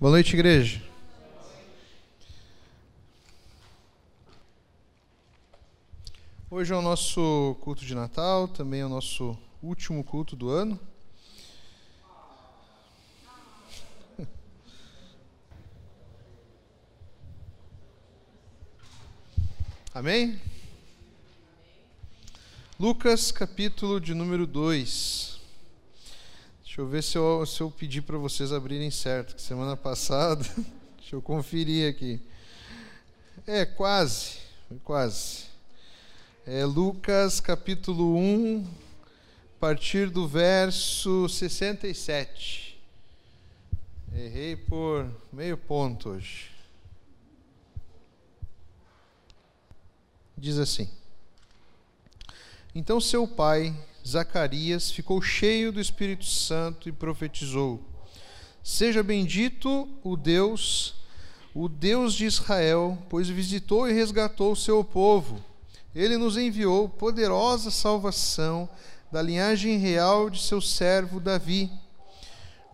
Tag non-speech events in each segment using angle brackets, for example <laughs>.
Boa noite, igreja. Hoje é o nosso culto de Natal, também é o nosso último culto do ano. <laughs> Amém? Lucas, capítulo de número 2. Deixa eu ver se eu, se eu para vocês abrirem certo, que semana passada, <laughs> deixa eu conferir aqui. É, quase, quase. É Lucas capítulo 1, a partir do verso 67. Errei por meio ponto hoje. Diz assim: Então seu pai Zacarias ficou cheio do Espírito Santo e profetizou: Seja bendito o Deus, o Deus de Israel, pois visitou e resgatou o seu povo. Ele nos enviou poderosa salvação da linhagem real de seu servo Davi,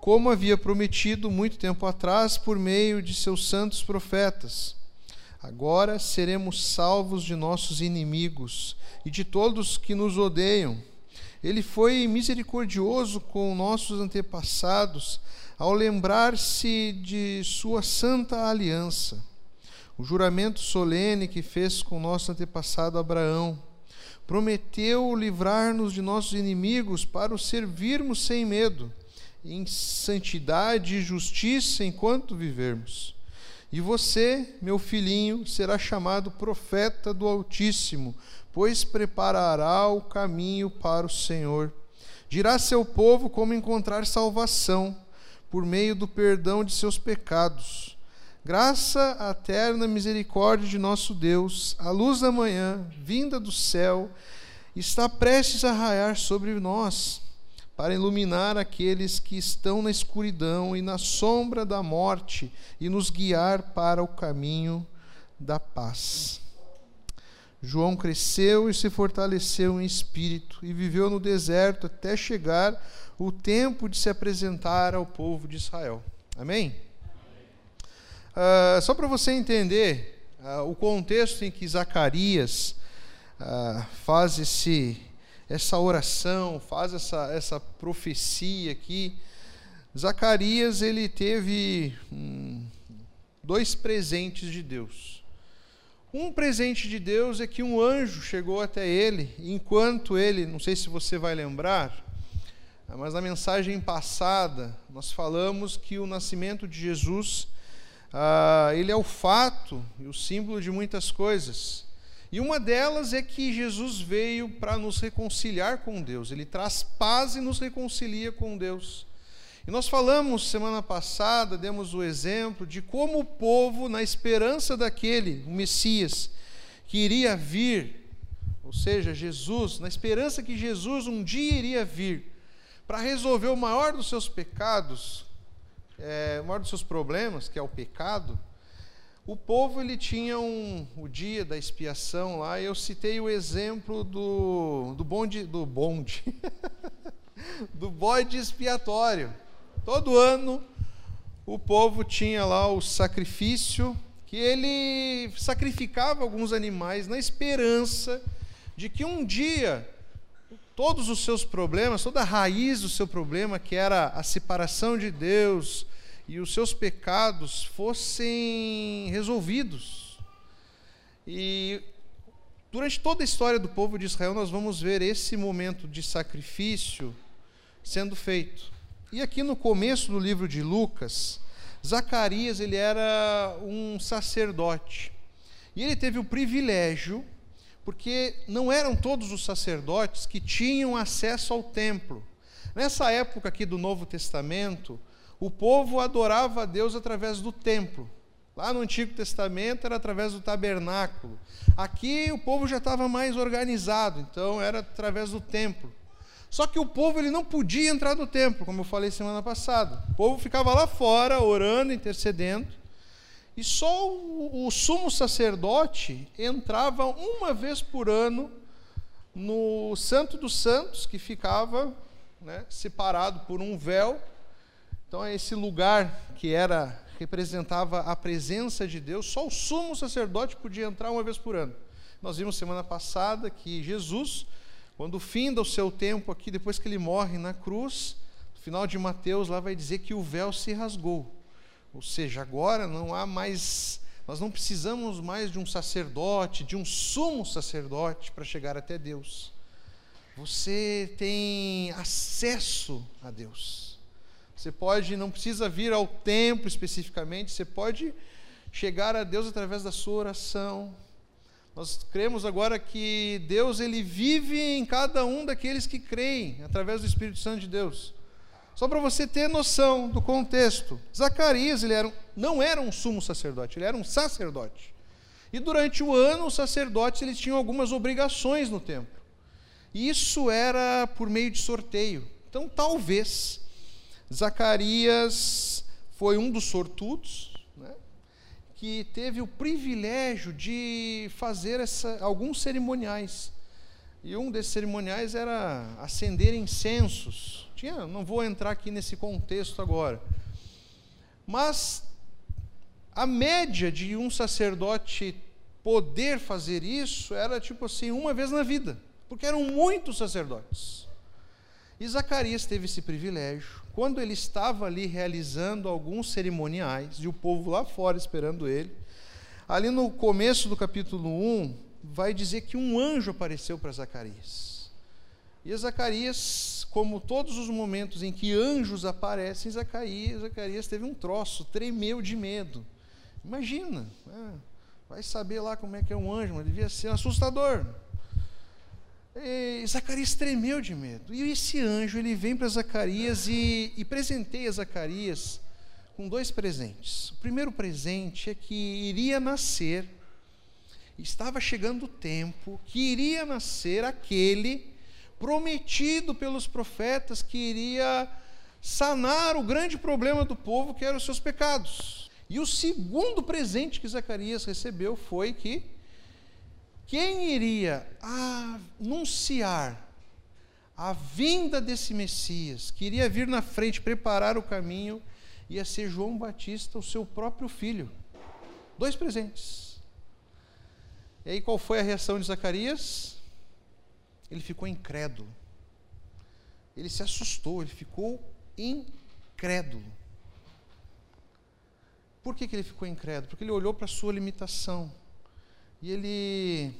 como havia prometido muito tempo atrás por meio de seus santos profetas. Agora seremos salvos de nossos inimigos e de todos que nos odeiam ele foi misericordioso com nossos antepassados ao lembrar-se de sua santa aliança, o juramento solene que fez com nosso antepassado Abraão. Prometeu livrar-nos de nossos inimigos para o servirmos sem medo, em santidade e justiça enquanto vivermos. E você, meu filhinho, será chamado profeta do Altíssimo pois preparará o caminho para o Senhor. Dirá seu povo como encontrar salvação, por meio do perdão de seus pecados. Graça à eterna misericórdia de nosso Deus, a luz da manhã, vinda do céu, está prestes a raiar sobre nós, para iluminar aqueles que estão na escuridão e na sombra da morte e nos guiar para o caminho da paz. João cresceu e se fortaleceu em espírito e viveu no deserto até chegar o tempo de se apresentar ao povo de Israel. Amém? Uh, só para você entender uh, o contexto em que Zacarias uh, faz esse, essa oração, faz essa, essa profecia aqui. Zacarias ele teve hum, dois presentes de Deus. Um presente de Deus é que um anjo chegou até ele, enquanto ele, não sei se você vai lembrar, mas na mensagem passada nós falamos que o nascimento de Jesus, ah, ele é o fato e o símbolo de muitas coisas. E uma delas é que Jesus veio para nos reconciliar com Deus, ele traz paz e nos reconcilia com Deus. E nós falamos semana passada, demos o exemplo de como o povo, na esperança daquele, o Messias, que iria vir, ou seja, Jesus, na esperança que Jesus um dia iria vir para resolver o maior dos seus pecados, é, o maior dos seus problemas, que é o pecado, o povo ele tinha um, o dia da expiação lá, e eu citei o exemplo do, do bonde, do bonde, <laughs> do bode expiatório. Todo ano o povo tinha lá o sacrifício, que ele sacrificava alguns animais na esperança de que um dia todos os seus problemas, toda a raiz do seu problema, que era a separação de Deus e os seus pecados, fossem resolvidos. E durante toda a história do povo de Israel, nós vamos ver esse momento de sacrifício sendo feito. E aqui no começo do livro de Lucas, Zacarias ele era um sacerdote. E ele teve o privilégio, porque não eram todos os sacerdotes que tinham acesso ao templo. Nessa época aqui do Novo Testamento, o povo adorava a Deus através do templo. Lá no Antigo Testamento era através do tabernáculo. Aqui o povo já estava mais organizado, então era através do templo. Só que o povo ele não podia entrar no templo, como eu falei semana passada. O povo ficava lá fora, orando, intercedendo. E só o, o sumo sacerdote entrava uma vez por ano no Santo dos Santos, que ficava né, separado por um véu. Então, é esse lugar que era representava a presença de Deus, só o sumo sacerdote podia entrar uma vez por ano. Nós vimos semana passada que Jesus, quando finda o seu tempo aqui, depois que ele morre na cruz, no final de Mateus, lá vai dizer que o véu se rasgou. Ou seja, agora não há mais, nós não precisamos mais de um sacerdote, de um sumo sacerdote para chegar até Deus. Você tem acesso a Deus. Você pode, não precisa vir ao templo especificamente, você pode chegar a Deus através da sua oração, nós cremos agora que Deus ele vive em cada um daqueles que creem através do Espírito Santo de Deus. Só para você ter noção do contexto, Zacarias ele era, não era um sumo sacerdote, ele era um sacerdote. E durante o ano os sacerdotes eles tinham algumas obrigações no templo. E isso era por meio de sorteio. Então talvez Zacarias foi um dos sortudos, que teve o privilégio de fazer essa, alguns cerimoniais. E um desses cerimoniais era acender incensos. Tinha, não vou entrar aqui nesse contexto agora. Mas a média de um sacerdote poder fazer isso era tipo assim, uma vez na vida, porque eram muitos sacerdotes. E Zacarias teve esse privilégio quando ele estava ali realizando alguns cerimoniais, e o povo lá fora esperando ele, ali no começo do capítulo 1, vai dizer que um anjo apareceu para Zacarias. E Zacarias, como todos os momentos em que anjos aparecem, Zacarias, Zacarias teve um troço, tremeu de medo. Imagina, né? vai saber lá como é que é um anjo, mas devia ser assustador. Zacarias tremeu de medo. E esse anjo ele vem para Zacarias e, e presenteia Zacarias com dois presentes. O primeiro presente é que iria nascer, estava chegando o tempo que iria nascer aquele prometido pelos profetas que iria sanar o grande problema do povo que eram os seus pecados. E o segundo presente que Zacarias recebeu foi que quem iria anunciar a vinda desse Messias, que iria vir na frente preparar o caminho, ia ser João Batista, o seu próprio filho. Dois presentes. E aí qual foi a reação de Zacarias? Ele ficou incrédulo. Ele se assustou, ele ficou incrédulo. Por que, que ele ficou incrédulo? Porque ele olhou para a sua limitação e ele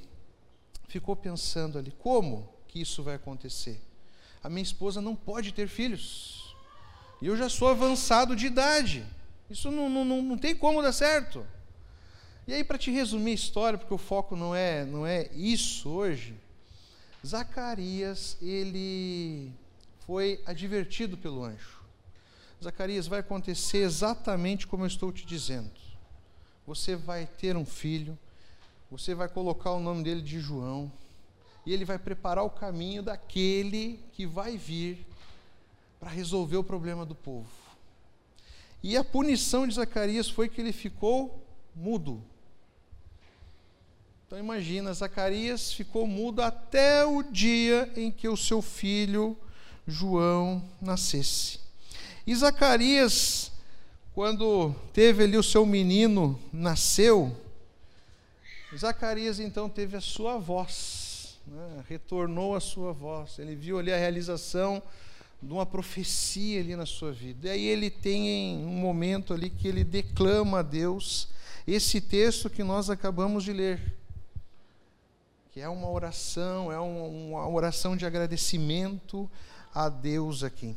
ficou pensando ali: como que isso vai acontecer? A minha esposa não pode ter filhos. E eu já sou avançado de idade. Isso não, não, não, não tem como dar certo. E aí, para te resumir a história, porque o foco não é, não é isso hoje, Zacarias, ele foi advertido pelo anjo. Zacarias, vai acontecer exatamente como eu estou te dizendo. Você vai ter um filho, você vai colocar o nome dele de João, e ele vai preparar o caminho daquele que vai vir para resolver o problema do povo. E a punição de Zacarias foi que ele ficou mudo. Então imagina, Zacarias ficou mudo até o dia em que o seu filho João nascesse. E Zacarias, quando teve ali o seu menino, nasceu, Zacarias então teve a sua voz, né? retornou a sua voz. Ele viu ali a realização de uma profecia ali na sua vida. E aí ele tem um momento ali que ele declama a Deus esse texto que nós acabamos de ler, que é uma oração, é uma oração de agradecimento a Deus aqui.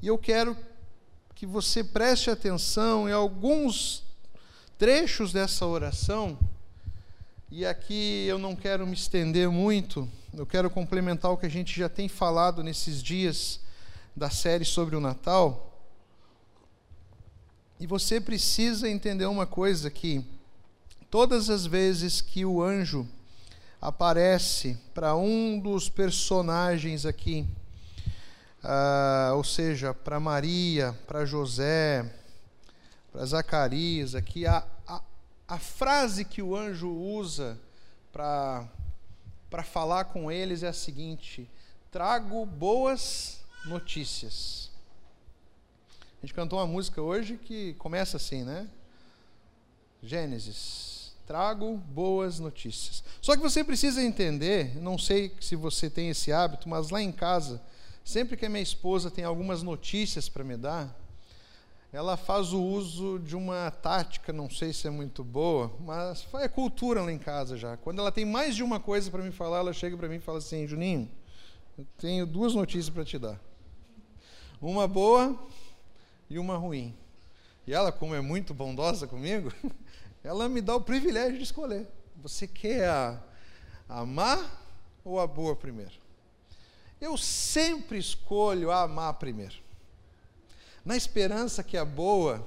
E eu quero que você preste atenção em alguns trechos dessa oração e aqui eu não quero me estender muito, eu quero complementar o que a gente já tem falado nesses dias da série sobre o Natal. E você precisa entender uma coisa que todas as vezes que o anjo aparece para um dos personagens aqui, ah, ou seja, para Maria, para José, para Zacarias, aqui a, a frase que o anjo usa para falar com eles é a seguinte: trago boas notícias. A gente cantou uma música hoje que começa assim, né? Gênesis. Trago boas notícias. Só que você precisa entender, não sei se você tem esse hábito, mas lá em casa, sempre que a minha esposa tem algumas notícias para me dar, ela faz o uso de uma tática, não sei se é muito boa, mas é cultura lá em casa já. Quando ela tem mais de uma coisa para me falar, ela chega para mim e fala assim: Juninho, eu tenho duas notícias para te dar. Uma boa e uma ruim. E ela, como é muito bondosa comigo, <laughs> ela me dá o privilégio de escolher. Você quer a, a má ou a boa primeiro? Eu sempre escolho a má primeiro. Na esperança que a boa,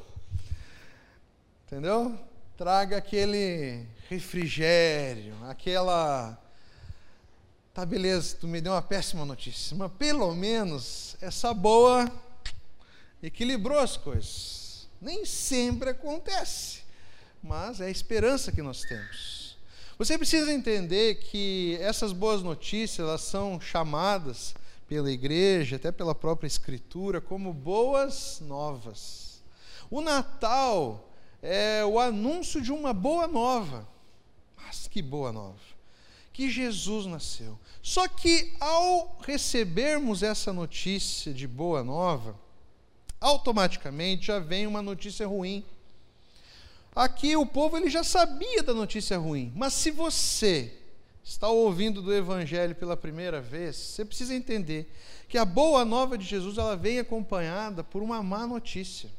entendeu? Traga aquele refrigério, aquela. Tá, beleza, tu me deu uma péssima notícia, mas pelo menos essa boa equilibrou as coisas. Nem sempre acontece, mas é a esperança que nós temos. Você precisa entender que essas boas notícias, elas são chamadas pela igreja, até pela própria escritura, como boas novas. O Natal é o anúncio de uma boa nova. Mas que boa nova! Que Jesus nasceu. Só que ao recebermos essa notícia de boa nova, automaticamente já vem uma notícia ruim. Aqui o povo ele já sabia da notícia ruim, mas se você está ouvindo do evangelho pela primeira vez, você precisa entender que a boa nova de Jesus ela vem acompanhada por uma má notícia.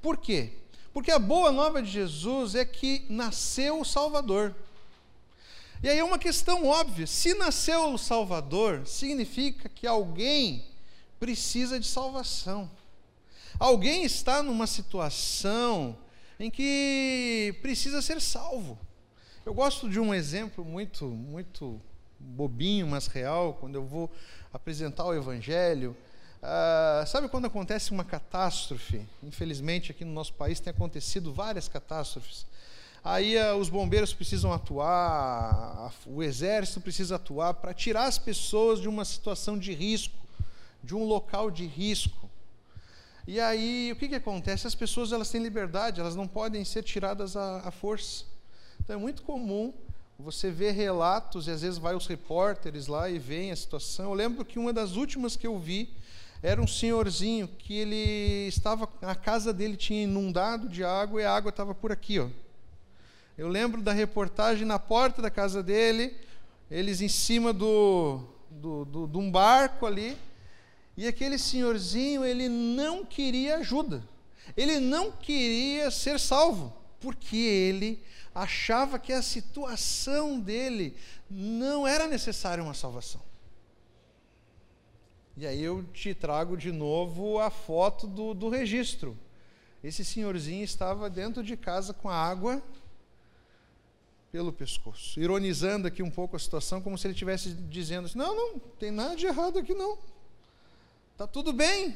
Por quê? Porque a boa nova de Jesus é que nasceu o Salvador. E aí é uma questão óbvia: se nasceu o Salvador, significa que alguém precisa de salvação. Alguém está numa situação em que precisa ser salvo. Eu gosto de um exemplo muito, muito bobinho, mas real, quando eu vou apresentar o Evangelho. Ah, sabe quando acontece uma catástrofe? Infelizmente, aqui no nosso país tem acontecido várias catástrofes. Aí ah, os bombeiros precisam atuar, o exército precisa atuar para tirar as pessoas de uma situação de risco, de um local de risco. E aí, o que, que acontece? As pessoas elas têm liberdade, elas não podem ser tiradas à, à força. Então é muito comum você ver relatos, e às vezes vai os repórteres lá e veem a situação. Eu lembro que uma das últimas que eu vi era um senhorzinho que ele estava, a casa dele tinha inundado de água e a água estava por aqui, ó. Eu lembro da reportagem na porta da casa dele, eles em cima do, do, do, de um barco ali, e aquele senhorzinho, ele não queria ajuda. Ele não queria ser salvo, porque ele achava que a situação dele não era necessária uma salvação. E aí eu te trago de novo a foto do, do registro. Esse senhorzinho estava dentro de casa com a água pelo pescoço, ironizando aqui um pouco a situação, como se ele estivesse dizendo assim, não, não, tem nada de errado aqui não. Está tudo bem.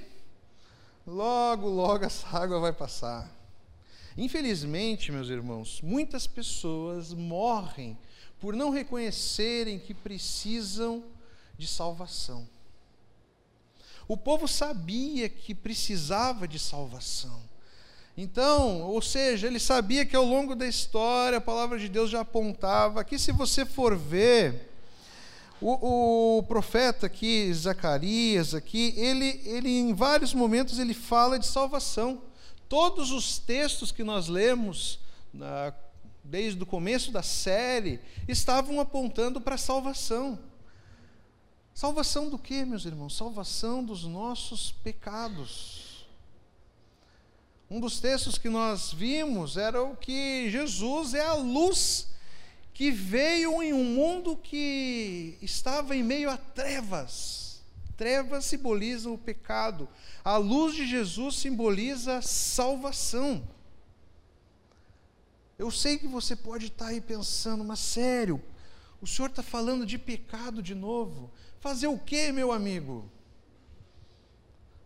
Logo, logo essa água vai passar. Infelizmente, meus irmãos, muitas pessoas morrem por não reconhecerem que precisam de salvação. O povo sabia que precisava de salvação. Então, ou seja, ele sabia que ao longo da história a palavra de Deus já apontava. Aqui, se você for ver, o, o, profeta aqui, Zacarias, aqui, ele, ele em vários momentos ele fala de salvação. Todos os textos que nós lemos na, desde o começo da série estavam apontando para a salvação. Salvação do que, meus irmãos? Salvação dos nossos pecados. Um dos textos que nós vimos era o que Jesus é a luz que veio em um mundo que estava em meio a trevas. Trevas simbolizam o pecado. A luz de Jesus simboliza salvação. Eu sei que você pode estar aí pensando, mas sério, o senhor está falando de pecado de novo? Fazer o que, meu amigo?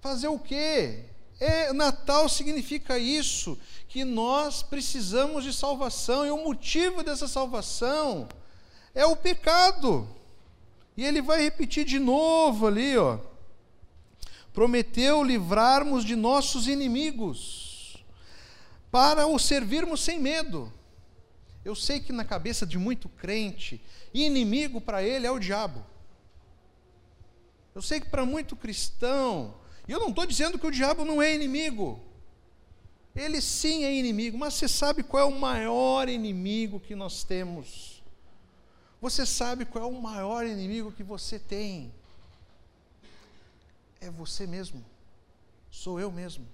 Fazer o quê? É, Natal significa isso, que nós precisamos de salvação, e o motivo dessa salvação é o pecado. E ele vai repetir de novo ali, ó. prometeu livrarmos de nossos inimigos, para o servirmos sem medo. Eu sei que na cabeça de muito crente, inimigo para ele é o diabo. Eu sei que para muito cristão, e eu não estou dizendo que o diabo não é inimigo, ele sim é inimigo, mas você sabe qual é o maior inimigo que nós temos? Você sabe qual é o maior inimigo que você tem? É você mesmo, sou eu mesmo.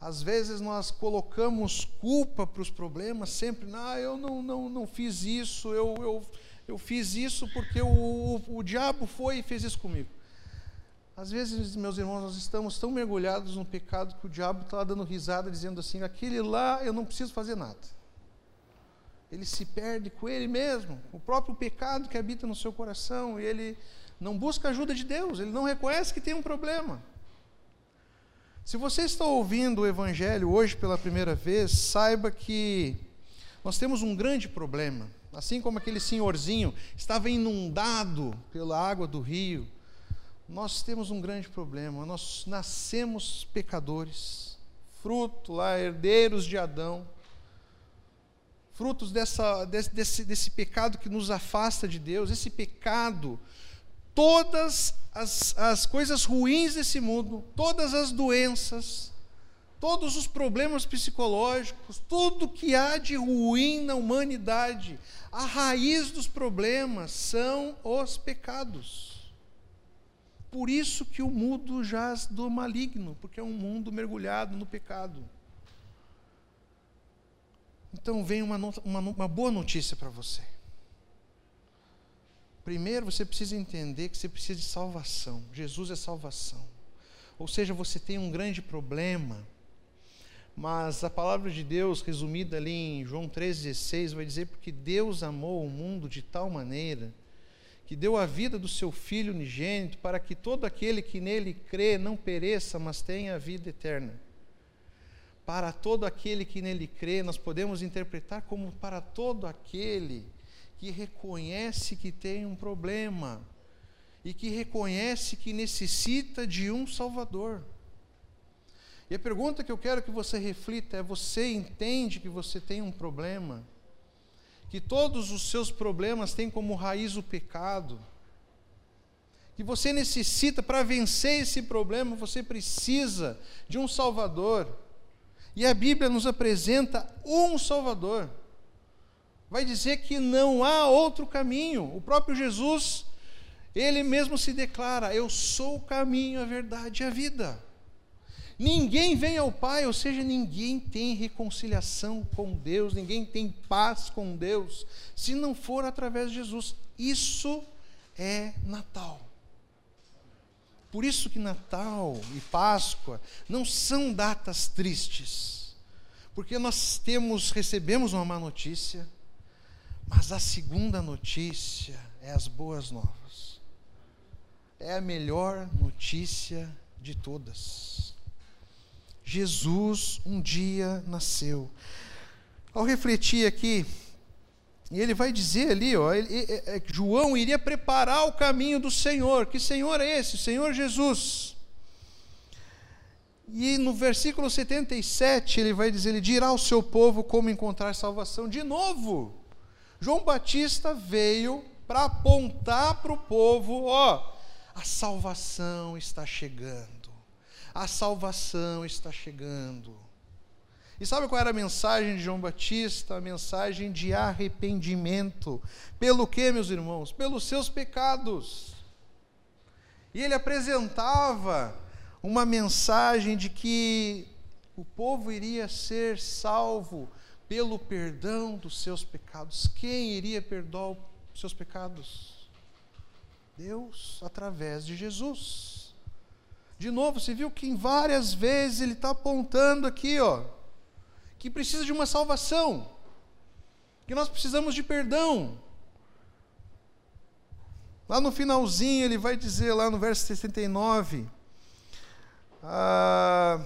Às vezes nós colocamos culpa para os problemas sempre, ah, eu não, não, não fiz isso, eu, eu, eu fiz isso porque o, o, o diabo foi e fez isso comigo. Às vezes, meus irmãos, nós estamos tão mergulhados no pecado que o diabo está dando risada, dizendo assim: aquele lá eu não preciso fazer nada. Ele se perde com ele mesmo, o próprio pecado que habita no seu coração, e ele não busca ajuda de Deus, ele não reconhece que tem um problema. Se você está ouvindo o Evangelho hoje pela primeira vez, saiba que nós temos um grande problema. Assim como aquele senhorzinho estava inundado pela água do rio, nós temos um grande problema. Nós nascemos pecadores, fruto lá, herdeiros de Adão, frutos dessa, desse, desse, desse pecado que nos afasta de Deus. Esse pecado, todas as, as coisas ruins desse mundo, todas as doenças, todos os problemas psicológicos, tudo que há de ruim na humanidade, a raiz dos problemas são os pecados. Por isso que o mundo jaz do maligno, porque é um mundo mergulhado no pecado. Então vem uma, uma, uma boa notícia para você. Primeiro você precisa entender que você precisa de salvação. Jesus é salvação. Ou seja, você tem um grande problema, mas a palavra de Deus, resumida ali em João 3,16, vai dizer: Porque Deus amou o mundo de tal maneira que deu a vida do seu Filho unigênito, para que todo aquele que nele crê não pereça, mas tenha a vida eterna. Para todo aquele que nele crê, nós podemos interpretar como para todo aquele que reconhece que tem um problema e que reconhece que necessita de um Salvador. E a pergunta que eu quero que você reflita é: você entende que você tem um problema? que todos os seus problemas têm como raiz o pecado, que você necessita, para vencer esse problema, você precisa de um Salvador. E a Bíblia nos apresenta um Salvador. Vai dizer que não há outro caminho. O próprio Jesus, ele mesmo se declara: Eu sou o caminho, a verdade e a vida. Ninguém vem ao Pai, ou seja, ninguém tem reconciliação com Deus, ninguém tem paz com Deus, se não for através de Jesus. Isso é Natal. Por isso que Natal e Páscoa não são datas tristes. Porque nós temos, recebemos uma má notícia, mas a segunda notícia é as boas novas. É a melhor notícia de todas. Jesus um dia nasceu. Ao refletir aqui, e ele vai dizer ali, ó, ele, é, João iria preparar o caminho do Senhor. Que Senhor é esse? Senhor Jesus. E no versículo 77 ele vai dizer: Ele dirá ao seu povo como encontrar salvação. De novo, João Batista veio para apontar para o povo: ó, a salvação está chegando a salvação está chegando. E sabe qual era a mensagem de João Batista? A mensagem de arrependimento. Pelo que, meus irmãos? Pelos seus pecados. E ele apresentava uma mensagem de que o povo iria ser salvo pelo perdão dos seus pecados. Quem iria perdoar os seus pecados? Deus, através de Jesus. De novo, você viu que em várias vezes ele está apontando aqui, ó, que precisa de uma salvação, que nós precisamos de perdão. Lá no finalzinho ele vai dizer, lá no verso 69, ah,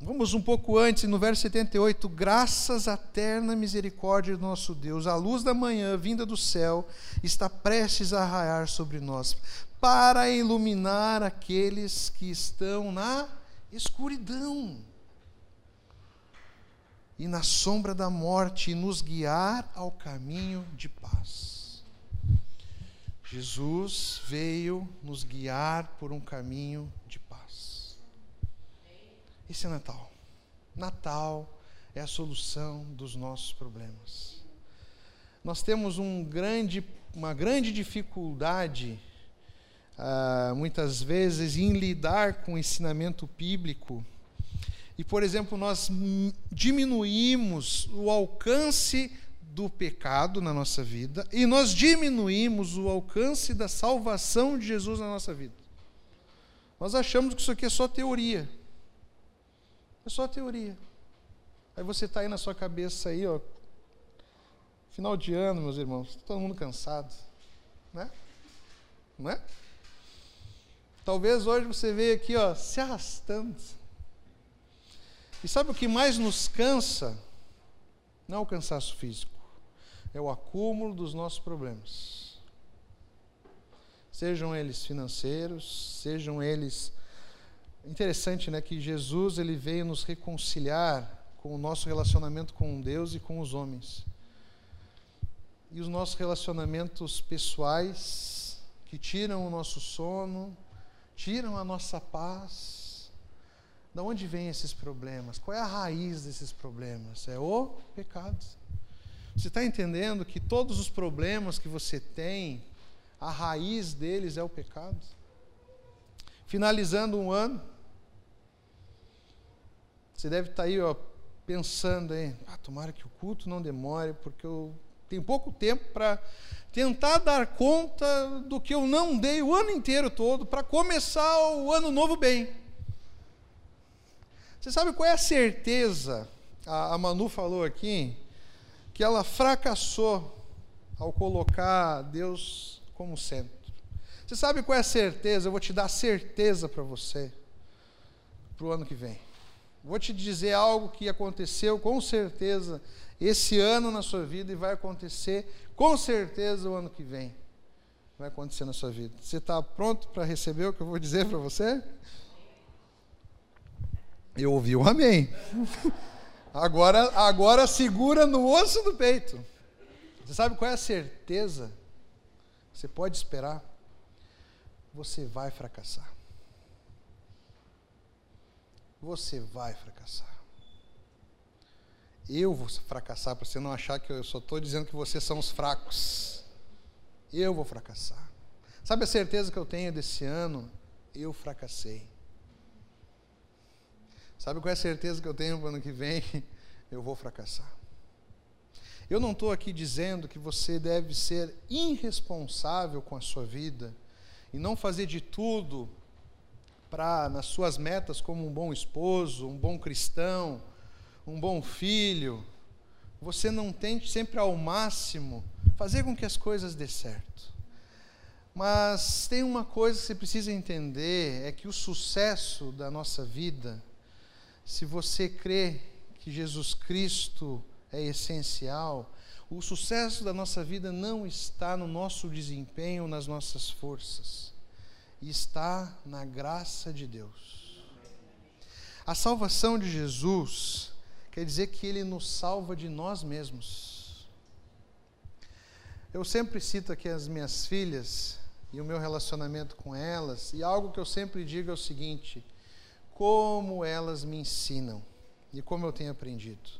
Vamos um pouco antes, no verso 78, graças à eterna misericórdia do nosso Deus, a luz da manhã vinda do céu está prestes a raiar sobre nós, para iluminar aqueles que estão na escuridão e na sombra da morte e nos guiar ao caminho de paz. Jesus veio nos guiar por um caminho de paz. Esse é Natal. Natal é a solução dos nossos problemas. Nós temos um grande, uma grande dificuldade, ah, muitas vezes, em lidar com o ensinamento bíblico. E, por exemplo, nós diminuímos o alcance do pecado na nossa vida e nós diminuímos o alcance da salvação de Jesus na nossa vida. Nós achamos que isso aqui é só teoria. É só teoria. Aí você está aí na sua cabeça aí, ó. Final de ano, meus irmãos, tá todo mundo cansado, né? Não é? Talvez hoje você veja aqui, ó, se arrastando. E sabe o que mais nos cansa? Não é o cansaço físico, é o acúmulo dos nossos problemas. Sejam eles financeiros, sejam eles interessante, né, que Jesus ele veio nos reconciliar com o nosso relacionamento com Deus e com os homens. E os nossos relacionamentos pessoais que tiram o nosso sono, tiram a nossa paz. Da onde vêm esses problemas? Qual é a raiz desses problemas? É o pecado. Você está entendendo que todos os problemas que você tem, a raiz deles é o pecado? Finalizando um ano, você deve estar tá aí ó, pensando, hein? Ah, tomara que o culto não demore, porque eu tenho pouco tempo para tentar dar conta do que eu não dei o ano inteiro todo para começar o ano novo bem. Você sabe qual é a certeza? A, a Manu falou aqui que ela fracassou ao colocar Deus como centro. Você sabe qual é a certeza? Eu vou te dar certeza para você para o ano que vem. Vou te dizer algo que aconteceu com certeza esse ano na sua vida e vai acontecer com certeza o ano que vem. Vai acontecer na sua vida. Você está pronto para receber o que eu vou dizer para você? Eu ouvi um amém. Agora, agora segura no osso do peito. Você sabe qual é a certeza? Você pode esperar. Você vai fracassar você vai fracassar. Eu vou fracassar para você não achar que eu só estou dizendo que vocês são os fracos. Eu vou fracassar. Sabe a certeza que eu tenho desse ano? Eu fracassei. Sabe qual é a certeza que eu tenho para o ano que vem? <laughs> Eu vou fracassar. Eu não estou aqui dizendo que você deve ser irresponsável com a sua vida e não fazer de tudo para nas suas metas como um bom esposo, um bom cristão, um bom filho, você não tente sempre ao máximo fazer com que as coisas dê certo. Mas tem uma coisa que você precisa entender, é que o sucesso da nossa vida, se você crê que Jesus Cristo é essencial, o sucesso da nossa vida não está no nosso desempenho, nas nossas forças está na graça de Deus. A salvação de Jesus quer dizer que ele nos salva de nós mesmos. Eu sempre cito aqui as minhas filhas e o meu relacionamento com elas, e algo que eu sempre digo é o seguinte: como elas me ensinam e como eu tenho aprendido.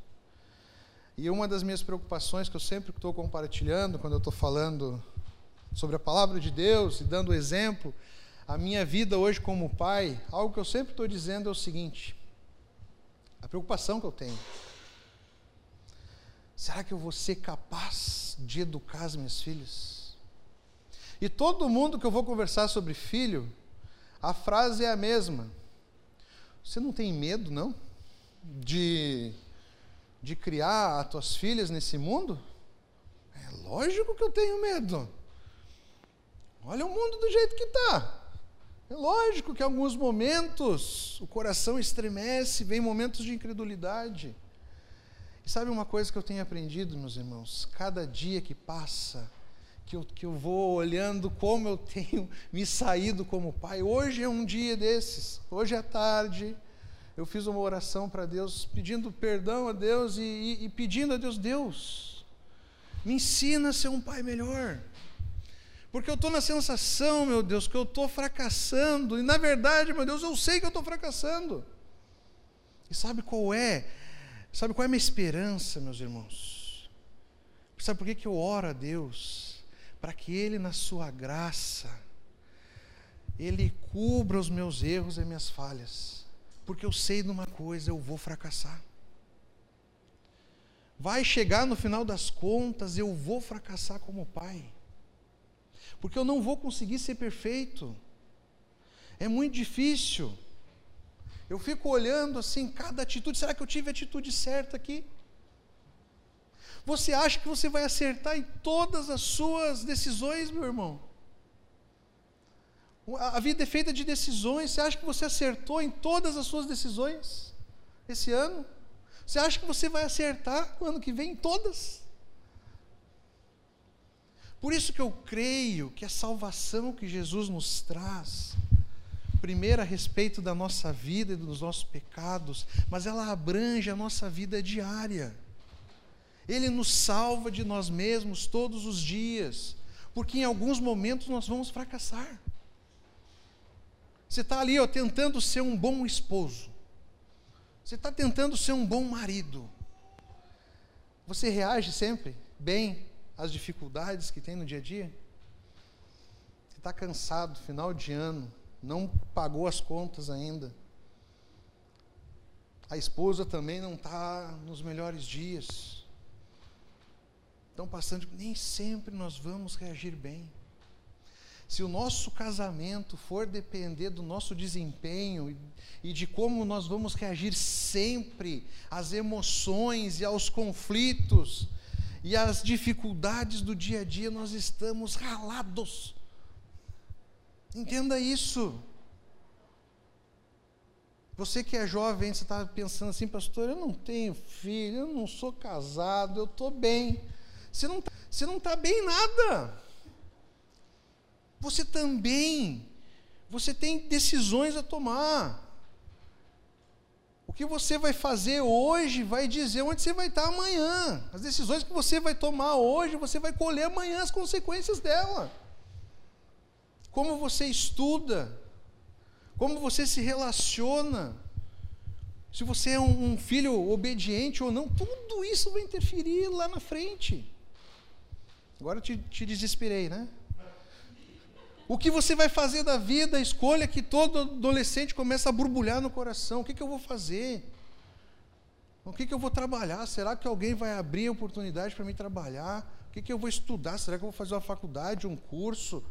E uma das minhas preocupações que eu sempre estou compartilhando quando eu estou falando sobre a palavra de Deus e dando exemplo a minha vida hoje como pai, algo que eu sempre estou dizendo é o seguinte: a preocupação que eu tenho. Será que eu vou ser capaz de educar as minhas filhas? E todo mundo que eu vou conversar sobre filho, a frase é a mesma. Você não tem medo, não? De, de criar as tuas filhas nesse mundo? É lógico que eu tenho medo. Olha o mundo do jeito que está. É lógico que em alguns momentos o coração estremece, vem momentos de incredulidade. E sabe uma coisa que eu tenho aprendido, meus irmãos? Cada dia que passa, que eu, que eu vou olhando como eu tenho <laughs> me saído como pai. Hoje é um dia desses, hoje é tarde. Eu fiz uma oração para Deus, pedindo perdão a Deus e, e, e pedindo a Deus, Deus, me ensina a ser um pai melhor. Porque eu estou na sensação, meu Deus, que eu estou fracassando. E na verdade, meu Deus, eu sei que eu estou fracassando. E sabe qual é? Sabe qual é a minha esperança, meus irmãos? Sabe por que, que eu oro a Deus? Para que Ele, na Sua graça, Ele cubra os meus erros e minhas falhas. Porque eu sei de uma coisa, eu vou fracassar. Vai chegar no final das contas, eu vou fracassar como pai porque eu não vou conseguir ser perfeito. É muito difícil. Eu fico olhando assim, cada atitude, será que eu tive a atitude certa aqui? Você acha que você vai acertar em todas as suas decisões, meu irmão? A vida é feita de decisões. Você acha que você acertou em todas as suas decisões esse ano? Você acha que você vai acertar no ano que vem em todas? Por isso que eu creio que a salvação que Jesus nos traz, primeiro a respeito da nossa vida e dos nossos pecados, mas ela abrange a nossa vida diária. Ele nos salva de nós mesmos todos os dias, porque em alguns momentos nós vamos fracassar. Você está ali ó, tentando ser um bom esposo, você está tentando ser um bom marido. Você reage sempre bem as dificuldades que tem no dia a dia? Você está cansado, final de ano, não pagou as contas ainda. A esposa também não está nos melhores dias. Estão passando, nem sempre nós vamos reagir bem. Se o nosso casamento for depender do nosso desempenho e de como nós vamos reagir sempre às emoções e aos conflitos, e as dificuldades do dia a dia, nós estamos ralados. Entenda isso. Você que é jovem, você está pensando assim, pastor, eu não tenho filho, eu não sou casado, eu estou bem. Você não está tá bem nada. Você também, você tem decisões a tomar. O que você vai fazer hoje vai dizer onde você vai estar amanhã. As decisões que você vai tomar hoje, você vai colher amanhã as consequências dela. Como você estuda, como você se relaciona, se você é um filho obediente ou não, tudo isso vai interferir lá na frente. Agora eu te, te desesperei, né? O que você vai fazer da vida, a escolha que todo adolescente começa a borbulhar no coração. O que, que eu vou fazer? O que, que eu vou trabalhar? Será que alguém vai abrir oportunidade para mim trabalhar? O que, que eu vou estudar? Será que eu vou fazer uma faculdade, um curso?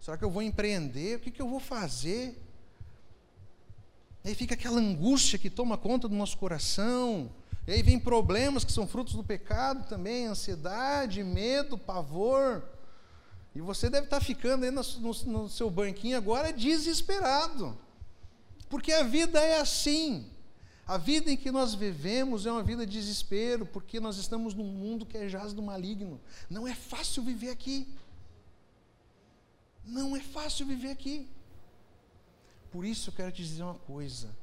Será que eu vou empreender? O que, que eu vou fazer? Aí fica aquela angústia que toma conta do nosso coração. E aí vem problemas que são frutos do pecado também, ansiedade, medo, pavor. E você deve estar ficando aí no, no, no seu banquinho agora desesperado. Porque a vida é assim. A vida em que nós vivemos é uma vida de desespero, porque nós estamos num mundo que é jaz do maligno. Não é fácil viver aqui. Não é fácil viver aqui. Por isso eu quero te dizer uma coisa.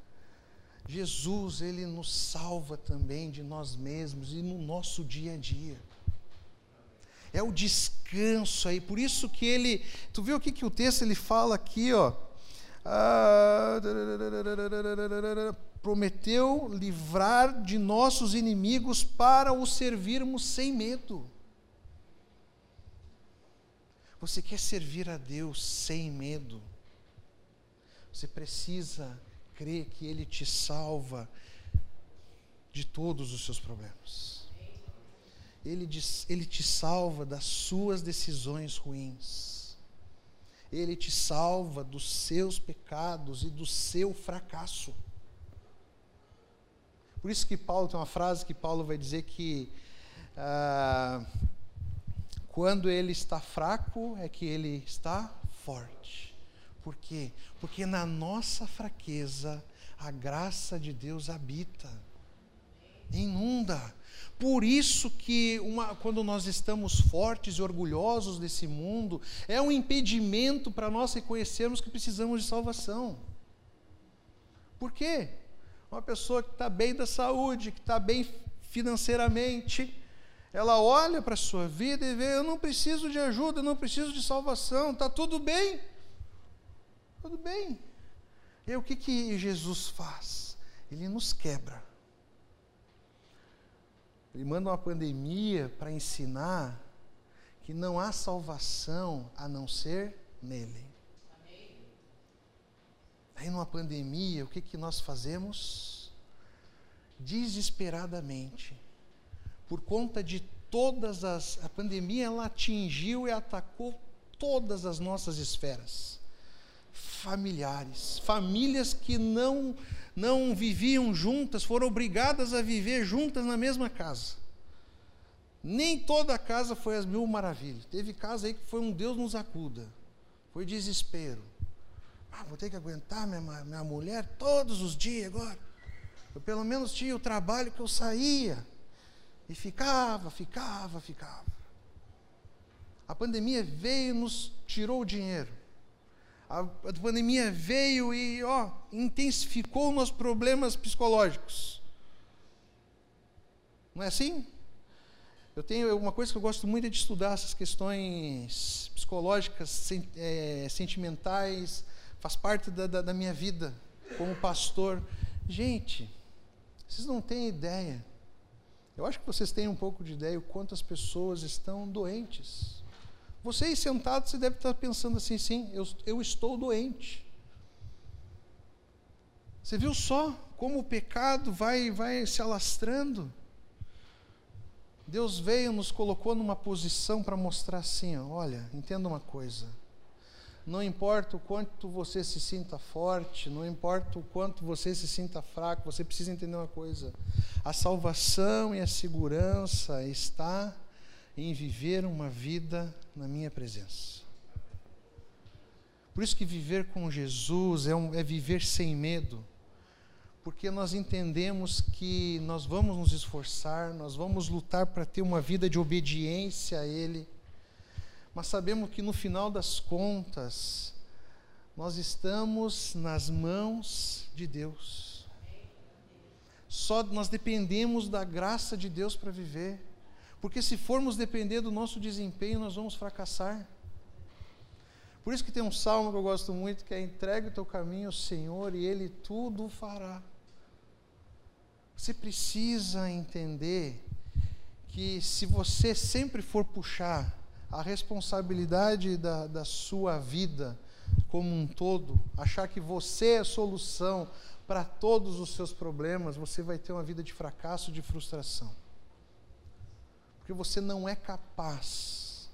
Jesus, ele nos salva também de nós mesmos e no nosso dia a dia é o descanso aí. Por isso que ele, tu viu o que, que o texto ele fala aqui, ó? Ah, prometeu livrar de nossos inimigos para o servirmos sem medo. Você quer servir a Deus sem medo? Você precisa crer que Ele te salva de todos os seus problemas. Ele, diz, ele te salva das suas decisões ruins. Ele te salva dos seus pecados e do seu fracasso. Por isso que Paulo tem uma frase que Paulo vai dizer que ah, quando ele está fraco é que ele está forte. Por quê? Porque na nossa fraqueza a graça de Deus habita. Inunda. Por isso que uma, quando nós estamos fortes e orgulhosos desse mundo, é um impedimento para nós reconhecermos que precisamos de salvação. Por quê? Uma pessoa que está bem da saúde, que está bem financeiramente, ela olha para a sua vida e vê: eu não preciso de ajuda, eu não preciso de salvação, está tudo bem. Tudo bem. E o que, que Jesus faz? Ele nos quebra. Ele manda uma pandemia para ensinar que não há salvação a não ser nele. Aí numa pandemia, o que, que nós fazemos? Desesperadamente, por conta de todas as. A pandemia ela atingiu e atacou todas as nossas esferas familiares, famílias que não não viviam juntas, foram obrigadas a viver juntas na mesma casa. Nem toda a casa foi as mil maravilhas. Teve casa aí que foi um Deus nos acuda. Foi desespero. Ah, vou ter que aguentar minha, minha mulher todos os dias agora. Eu pelo menos tinha o trabalho que eu saía. E ficava, ficava, ficava. A pandemia veio e nos tirou o dinheiro. A, a pandemia veio e ó, intensificou nossos problemas psicológicos. Não é assim? Eu tenho uma coisa que eu gosto muito é de estudar essas questões psicológicas, sen, é, sentimentais, faz parte da, da, da minha vida como pastor. Gente, vocês não têm ideia. Eu acho que vocês têm um pouco de ideia o quanto as pessoas estão doentes. Você aí sentado, você deve estar pensando assim, sim, eu, eu estou doente. Você viu só como o pecado vai, vai se alastrando? Deus veio, nos colocou numa posição para mostrar assim: olha, entenda uma coisa. Não importa o quanto você se sinta forte, não importa o quanto você se sinta fraco, você precisa entender uma coisa: a salvação e a segurança está em viver uma vida na minha presença. Por isso que viver com Jesus é, um, é viver sem medo, porque nós entendemos que nós vamos nos esforçar, nós vamos lutar para ter uma vida de obediência a Ele, mas sabemos que no final das contas, nós estamos nas mãos de Deus. Só nós dependemos da graça de Deus para viver. Porque se formos depender do nosso desempenho, nós vamos fracassar. Por isso que tem um salmo que eu gosto muito, que é entregue o teu caminho ao Senhor e Ele tudo fará. Você precisa entender que se você sempre for puxar a responsabilidade da, da sua vida como um todo, achar que você é a solução para todos os seus problemas, você vai ter uma vida de fracasso, de frustração porque você não é capaz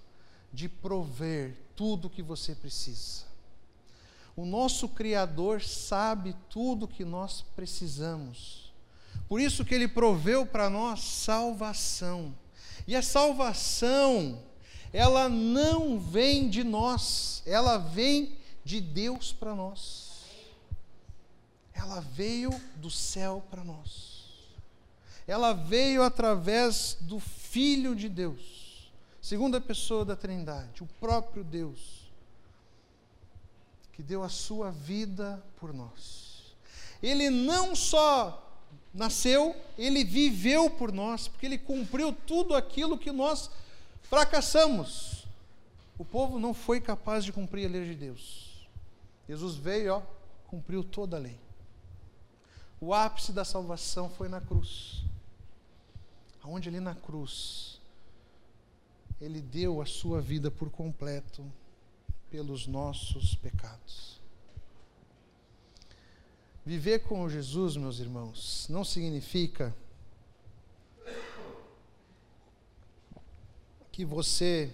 de prover tudo o que você precisa. O nosso Criador sabe tudo o que nós precisamos. Por isso que ele proveu para nós salvação. E a salvação, ela não vem de nós, ela vem de Deus para nós. Ela veio do céu para nós ela veio através do Filho de Deus, segunda pessoa da Trindade, o próprio Deus, que deu a sua vida por nós. Ele não só nasceu, ele viveu por nós, porque ele cumpriu tudo aquilo que nós fracassamos. O povo não foi capaz de cumprir a lei de Deus. Jesus veio, ó, cumpriu toda a lei. O ápice da salvação foi na cruz aonde ali na cruz ele deu a sua vida por completo pelos nossos pecados. Viver com Jesus, meus irmãos, não significa que você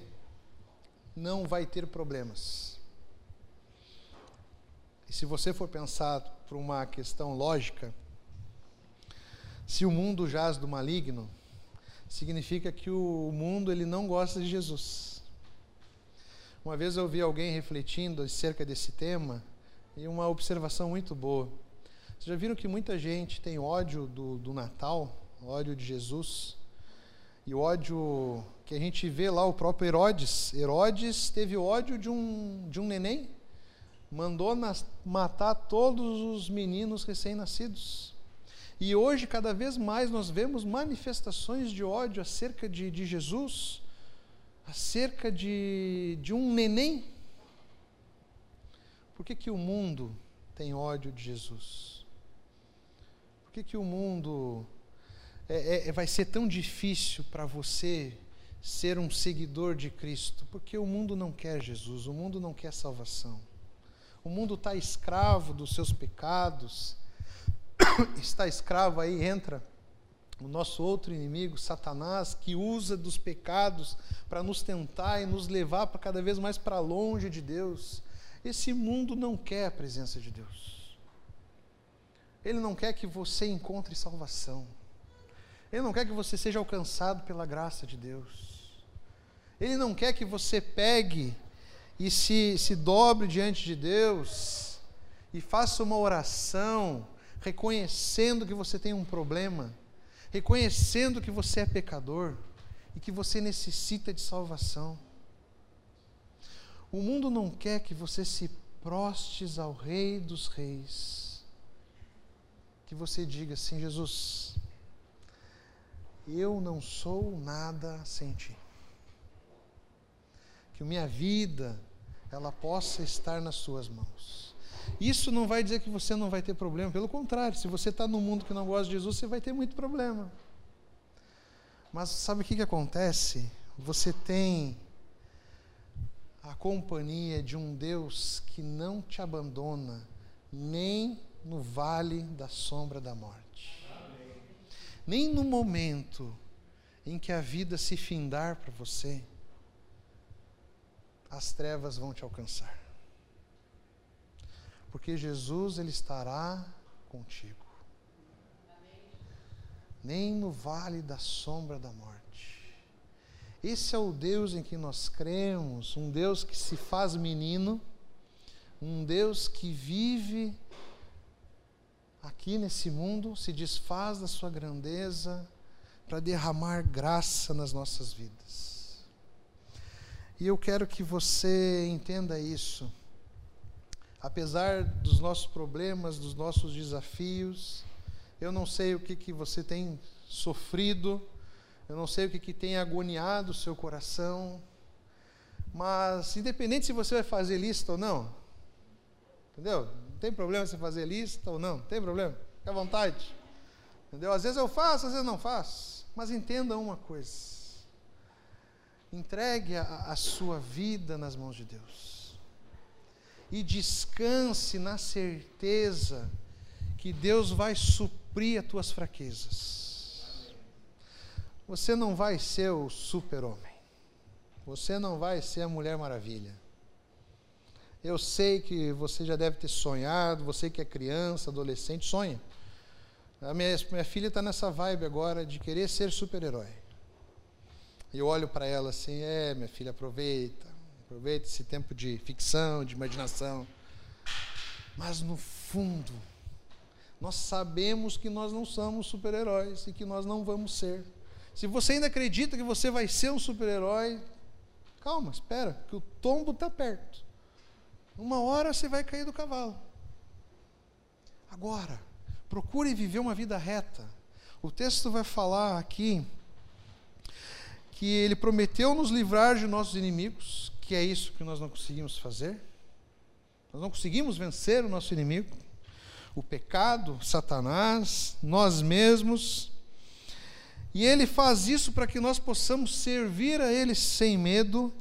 não vai ter problemas. E se você for pensar por uma questão lógica, se o mundo jaz do maligno, significa que o mundo ele não gosta de Jesus. Uma vez eu vi alguém refletindo acerca desse tema e uma observação muito boa. Vocês já viram que muita gente tem ódio do, do Natal, ódio de Jesus. E ódio que a gente vê lá, o próprio Herodes. Herodes teve ódio de um, de um neném, mandou nas, matar todos os meninos recém-nascidos. E hoje, cada vez mais, nós vemos manifestações de ódio acerca de, de Jesus, acerca de, de um neném. Por que, que o mundo tem ódio de Jesus? Por que, que o mundo é, é, vai ser tão difícil para você ser um seguidor de Cristo? Porque o mundo não quer Jesus, o mundo não quer salvação. O mundo está escravo dos seus pecados, <coughs> está escravo aí, entra o nosso outro inimigo, Satanás, que usa dos pecados para nos tentar e nos levar para cada vez mais para longe de Deus. Esse mundo não quer a presença de Deus. Ele não quer que você encontre salvação. Ele não quer que você seja alcançado pela graça de Deus. Ele não quer que você pegue e se, se dobre diante de Deus e faça uma oração reconhecendo que você tem um problema, reconhecendo que você é pecador e que você necessita de salvação. O mundo não quer que você se prostes ao Rei dos Reis. Que você diga assim: Jesus, eu não sou nada sem ti. Que minha vida ela possa estar nas suas mãos. Isso não vai dizer que você não vai ter problema, pelo contrário, se você está num mundo que não gosta de Jesus, você vai ter muito problema. Mas sabe o que, que acontece? Você tem a companhia de um Deus que não te abandona nem no vale da sombra da morte. Amém. Nem no momento em que a vida se findar para você, as trevas vão te alcançar. Porque Jesus ele estará contigo. Nem no vale da sombra da morte. Esse é o Deus em que nós cremos, um Deus que se faz menino, um Deus que vive aqui nesse mundo, se desfaz da sua grandeza para derramar graça nas nossas vidas. E eu quero que você entenda isso. Apesar dos nossos problemas, dos nossos desafios, eu não sei o que, que você tem sofrido, eu não sei o que, que tem agoniado o seu coração, mas independente se você vai fazer lista ou não, entendeu? Não tem problema você fazer lista ou não, não tem problema, fique à vontade. Entendeu? Às vezes eu faço, às vezes não faço, mas entenda uma coisa. Entregue a, a sua vida nas mãos de Deus. E descanse na certeza que Deus vai suprir as tuas fraquezas. Você não vai ser o super-homem. Você não vai ser a Mulher Maravilha. Eu sei que você já deve ter sonhado, você que é criança, adolescente, sonha. A minha, minha filha está nessa vibe agora de querer ser super-herói. E eu olho para ela assim, é, minha filha, aproveita. Aproveita esse tempo de ficção, de imaginação. Mas no fundo, nós sabemos que nós não somos super-heróis e que nós não vamos ser. Se você ainda acredita que você vai ser um super-herói, calma, espera, que o tombo está perto. Uma hora você vai cair do cavalo. Agora, procure viver uma vida reta. O texto vai falar aqui que ele prometeu nos livrar de nossos inimigos, que é isso que nós não conseguimos fazer. Nós não conseguimos vencer o nosso inimigo, o pecado, Satanás, nós mesmos. E ele faz isso para que nós possamos servir a ele sem medo,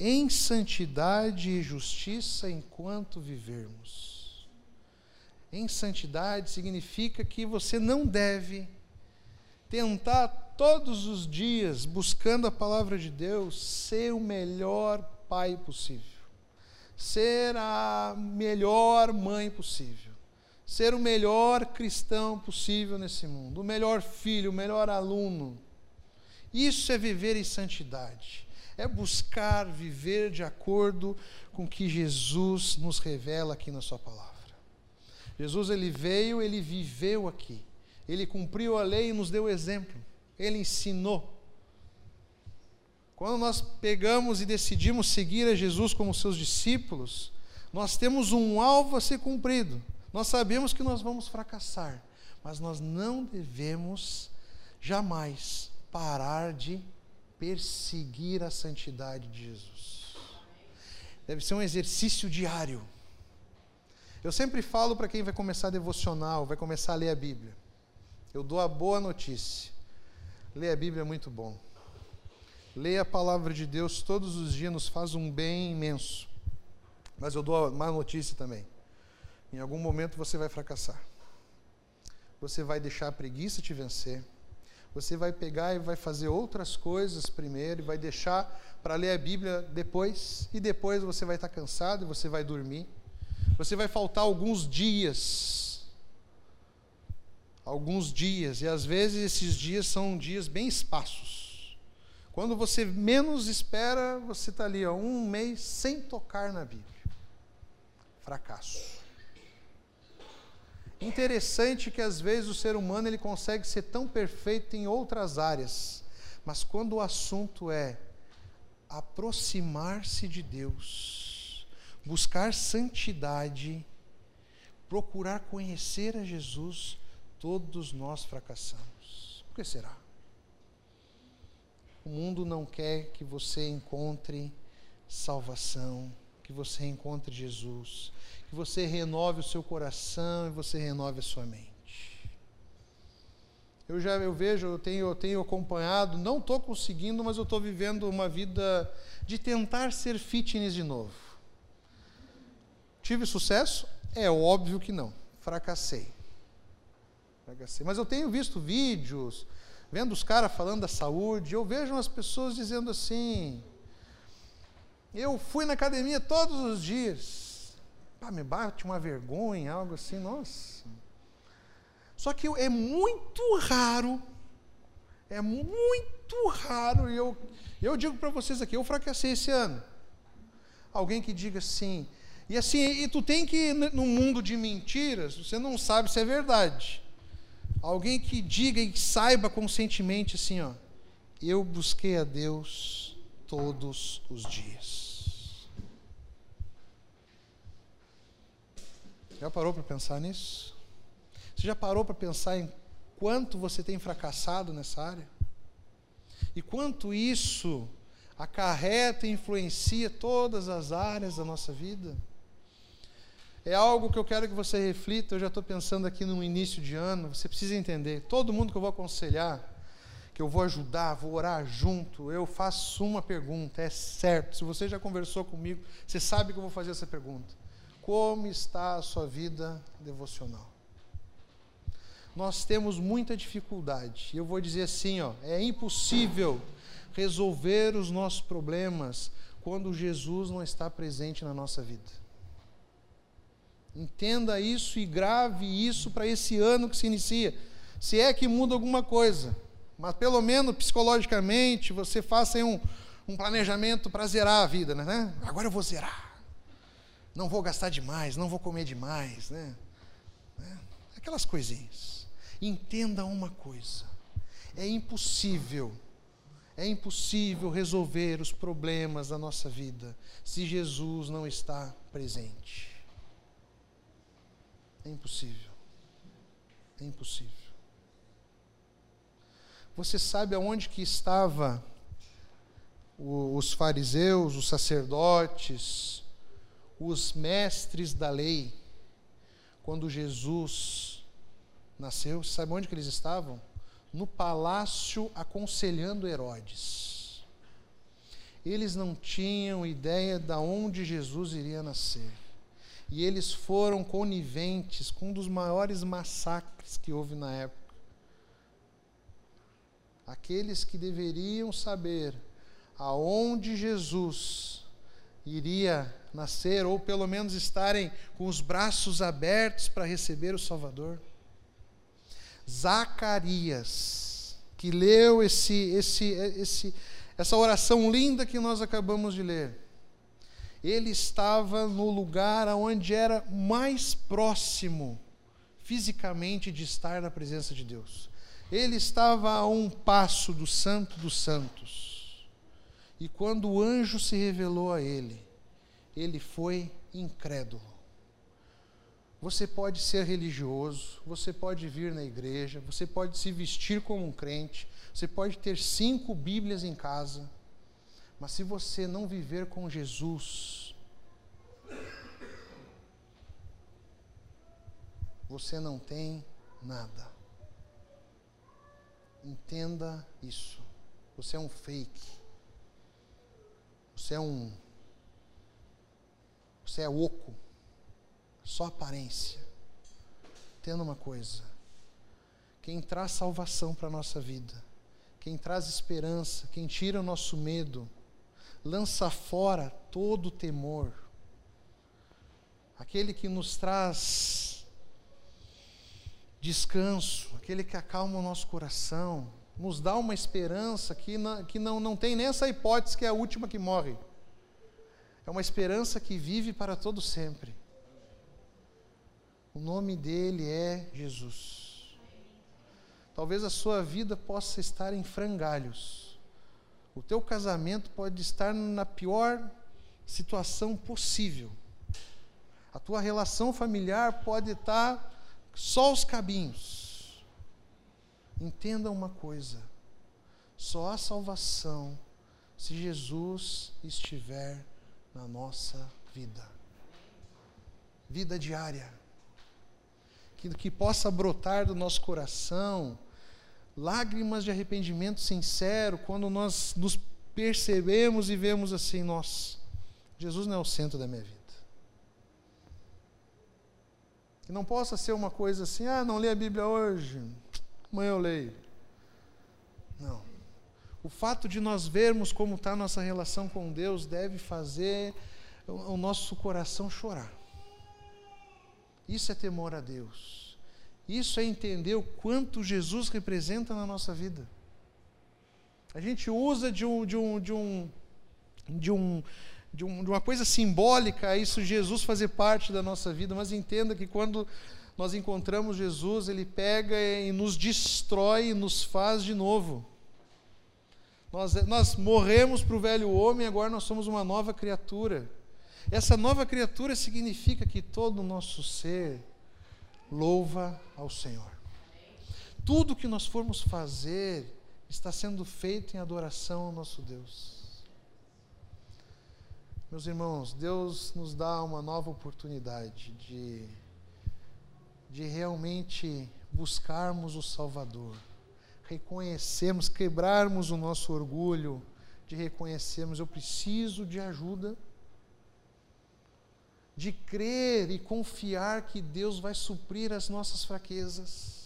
em santidade e justiça enquanto vivermos. Em santidade significa que você não deve tentar todos os dias, buscando a palavra de Deus, ser o melhor pai possível, ser a melhor mãe possível ser o melhor cristão possível nesse mundo, o melhor filho, o melhor aluno. Isso é viver em santidade, é buscar viver de acordo com o que Jesus nos revela aqui na Sua palavra. Jesus ele veio, ele viveu aqui, Ele cumpriu a lei e nos deu exemplo. Ele ensinou. Quando nós pegamos e decidimos seguir a Jesus como seus discípulos, nós temos um alvo a ser cumprido. Nós sabemos que nós vamos fracassar, mas nós não devemos jamais parar de perseguir a santidade de Jesus. Deve ser um exercício diário. Eu sempre falo para quem vai começar a devocional, vai começar a ler a Bíblia. Eu dou a boa notícia. Ler a Bíblia é muito bom. Ler a palavra de Deus todos os dias nos faz um bem imenso. Mas eu dou a má notícia também. Em algum momento você vai fracassar. Você vai deixar a preguiça te vencer você vai pegar e vai fazer outras coisas primeiro, e vai deixar para ler a Bíblia depois, e depois você vai estar cansado e você vai dormir. Você vai faltar alguns dias. Alguns dias, e às vezes esses dias são dias bem espaços. Quando você menos espera, você está ali ó, um mês sem tocar na Bíblia. Fracasso. Interessante que às vezes o ser humano ele consegue ser tão perfeito em outras áreas, mas quando o assunto é aproximar-se de Deus, buscar santidade, procurar conhecer a Jesus, todos nós fracassamos. Por que será? O mundo não quer que você encontre salvação, que você encontre Jesus que você renove o seu coração e você renove a sua mente. Eu já eu vejo, eu tenho, eu tenho acompanhado, não estou conseguindo, mas eu estou vivendo uma vida de tentar ser fitness de novo. Tive sucesso? É óbvio que não. Fracassei. Fracassei. Mas eu tenho visto vídeos, vendo os caras falando da saúde, eu vejo as pessoas dizendo assim: eu fui na academia todos os dias, ah, me bate uma vergonha, algo assim, nossa. Só que é muito raro, é muito raro, e eu, eu digo para vocês aqui, eu fracassei esse ano. Alguém que diga assim, e assim, e tu tem que, no mundo de mentiras, você não sabe se é verdade. Alguém que diga e saiba conscientemente assim, ó, eu busquei a Deus todos os dias. Já parou para pensar nisso? Você já parou para pensar em quanto você tem fracassado nessa área? E quanto isso acarreta e influencia todas as áreas da nossa vida? É algo que eu quero que você reflita. Eu já estou pensando aqui no início de ano. Você precisa entender. Todo mundo que eu vou aconselhar, que eu vou ajudar, vou orar junto, eu faço uma pergunta. É certo. Se você já conversou comigo, você sabe que eu vou fazer essa pergunta. Como está a sua vida devocional? Nós temos muita dificuldade. Eu vou dizer assim, ó, é impossível resolver os nossos problemas quando Jesus não está presente na nossa vida. Entenda isso e grave isso para esse ano que se inicia. Se é que muda alguma coisa, mas pelo menos psicologicamente você faça um, um planejamento para zerar a vida, né? Agora eu vou zerar não vou gastar demais, não vou comer demais, né? né? Aquelas coisinhas. Entenda uma coisa: é impossível, é impossível resolver os problemas da nossa vida se Jesus não está presente. É impossível. É impossível. Você sabe aonde que estava os fariseus, os sacerdotes, os mestres da lei, quando Jesus nasceu, sabe onde que eles estavam? No palácio aconselhando Herodes. Eles não tinham ideia de onde Jesus iria nascer. E eles foram coniventes com um dos maiores massacres que houve na época. Aqueles que deveriam saber aonde Jesus iria nascer, ou pelo menos estarem com os braços abertos para receber o Salvador. Zacarias, que leu esse, esse, esse, essa oração linda que nós acabamos de ler, ele estava no lugar onde era mais próximo fisicamente de estar na presença de Deus. Ele estava a um passo do Santo dos Santos. E quando o anjo se revelou a ele, ele foi incrédulo. Você pode ser religioso, você pode vir na igreja, você pode se vestir como um crente, você pode ter cinco Bíblias em casa, mas se você não viver com Jesus, você não tem nada. Entenda isso. Você é um fake. Você é um. Você é oco. Só aparência. Entenda uma coisa. Quem traz salvação para a nossa vida, quem traz esperança, quem tira o nosso medo, lança fora todo temor, aquele que nos traz descanso, aquele que acalma o nosso coração, nos dá uma esperança que, não, que não, não tem nem essa hipótese que é a última que morre. É uma esperança que vive para todo sempre. O nome dele é Jesus. Talvez a sua vida possa estar em frangalhos. O teu casamento pode estar na pior situação possível. A tua relação familiar pode estar só os caminhos. Entenda uma coisa: só há salvação se Jesus estiver na nossa vida. Vida diária. Que, que possa brotar do nosso coração lágrimas de arrependimento sincero quando nós nos percebemos e vemos assim: nós, Jesus não é o centro da minha vida. Que não possa ser uma coisa assim, ah, não li a Bíblia hoje, amanhã eu leio. Não. O fato de nós vermos como está a nossa relação com Deus deve fazer o nosso coração chorar. Isso é temor a Deus. Isso é entender o quanto Jesus representa na nossa vida. A gente usa de um, de um, de um, de um, de, um, uma coisa simbólica isso Jesus fazer parte da nossa vida, mas entenda que quando nós encontramos Jesus, ele pega e nos destrói e nos faz de novo. Nós, nós morremos para o velho homem, agora nós somos uma nova criatura. Essa nova criatura significa que todo o nosso ser louva ao Senhor. Tudo que nós formos fazer está sendo feito em adoração ao nosso Deus. Meus irmãos, Deus nos dá uma nova oportunidade de, de realmente buscarmos o Salvador, reconhecermos, quebrarmos o nosso orgulho, de reconhecermos eu preciso de ajuda, de crer e confiar que Deus vai suprir as nossas fraquezas.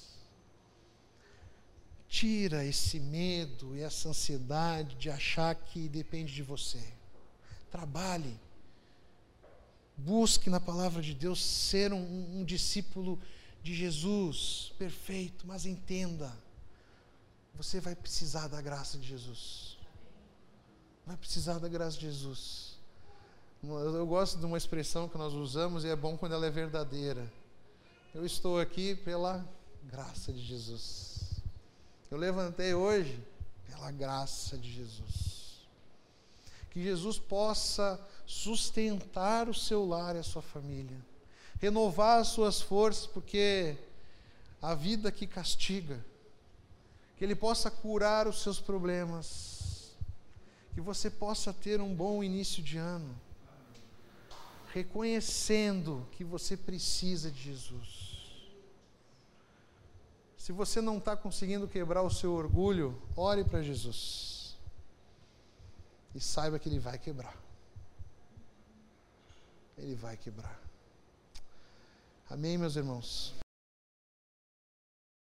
Tira esse medo e essa ansiedade de achar que depende de você trabalhe, busque na palavra de Deus ser um, um discípulo de Jesus perfeito, mas entenda, você vai precisar da graça de Jesus. Vai precisar da graça de Jesus. Eu gosto de uma expressão que nós usamos e é bom quando ela é verdadeira. Eu estou aqui pela graça de Jesus. Eu levantei hoje pela graça de Jesus. Que Jesus possa sustentar o seu lar e a sua família, renovar as suas forças, porque a vida que castiga, que Ele possa curar os seus problemas, que você possa ter um bom início de ano, reconhecendo que você precisa de Jesus. Se você não está conseguindo quebrar o seu orgulho, ore para Jesus e saiba que Ele vai quebrar. Ele vai quebrar. Amém, meus irmãos?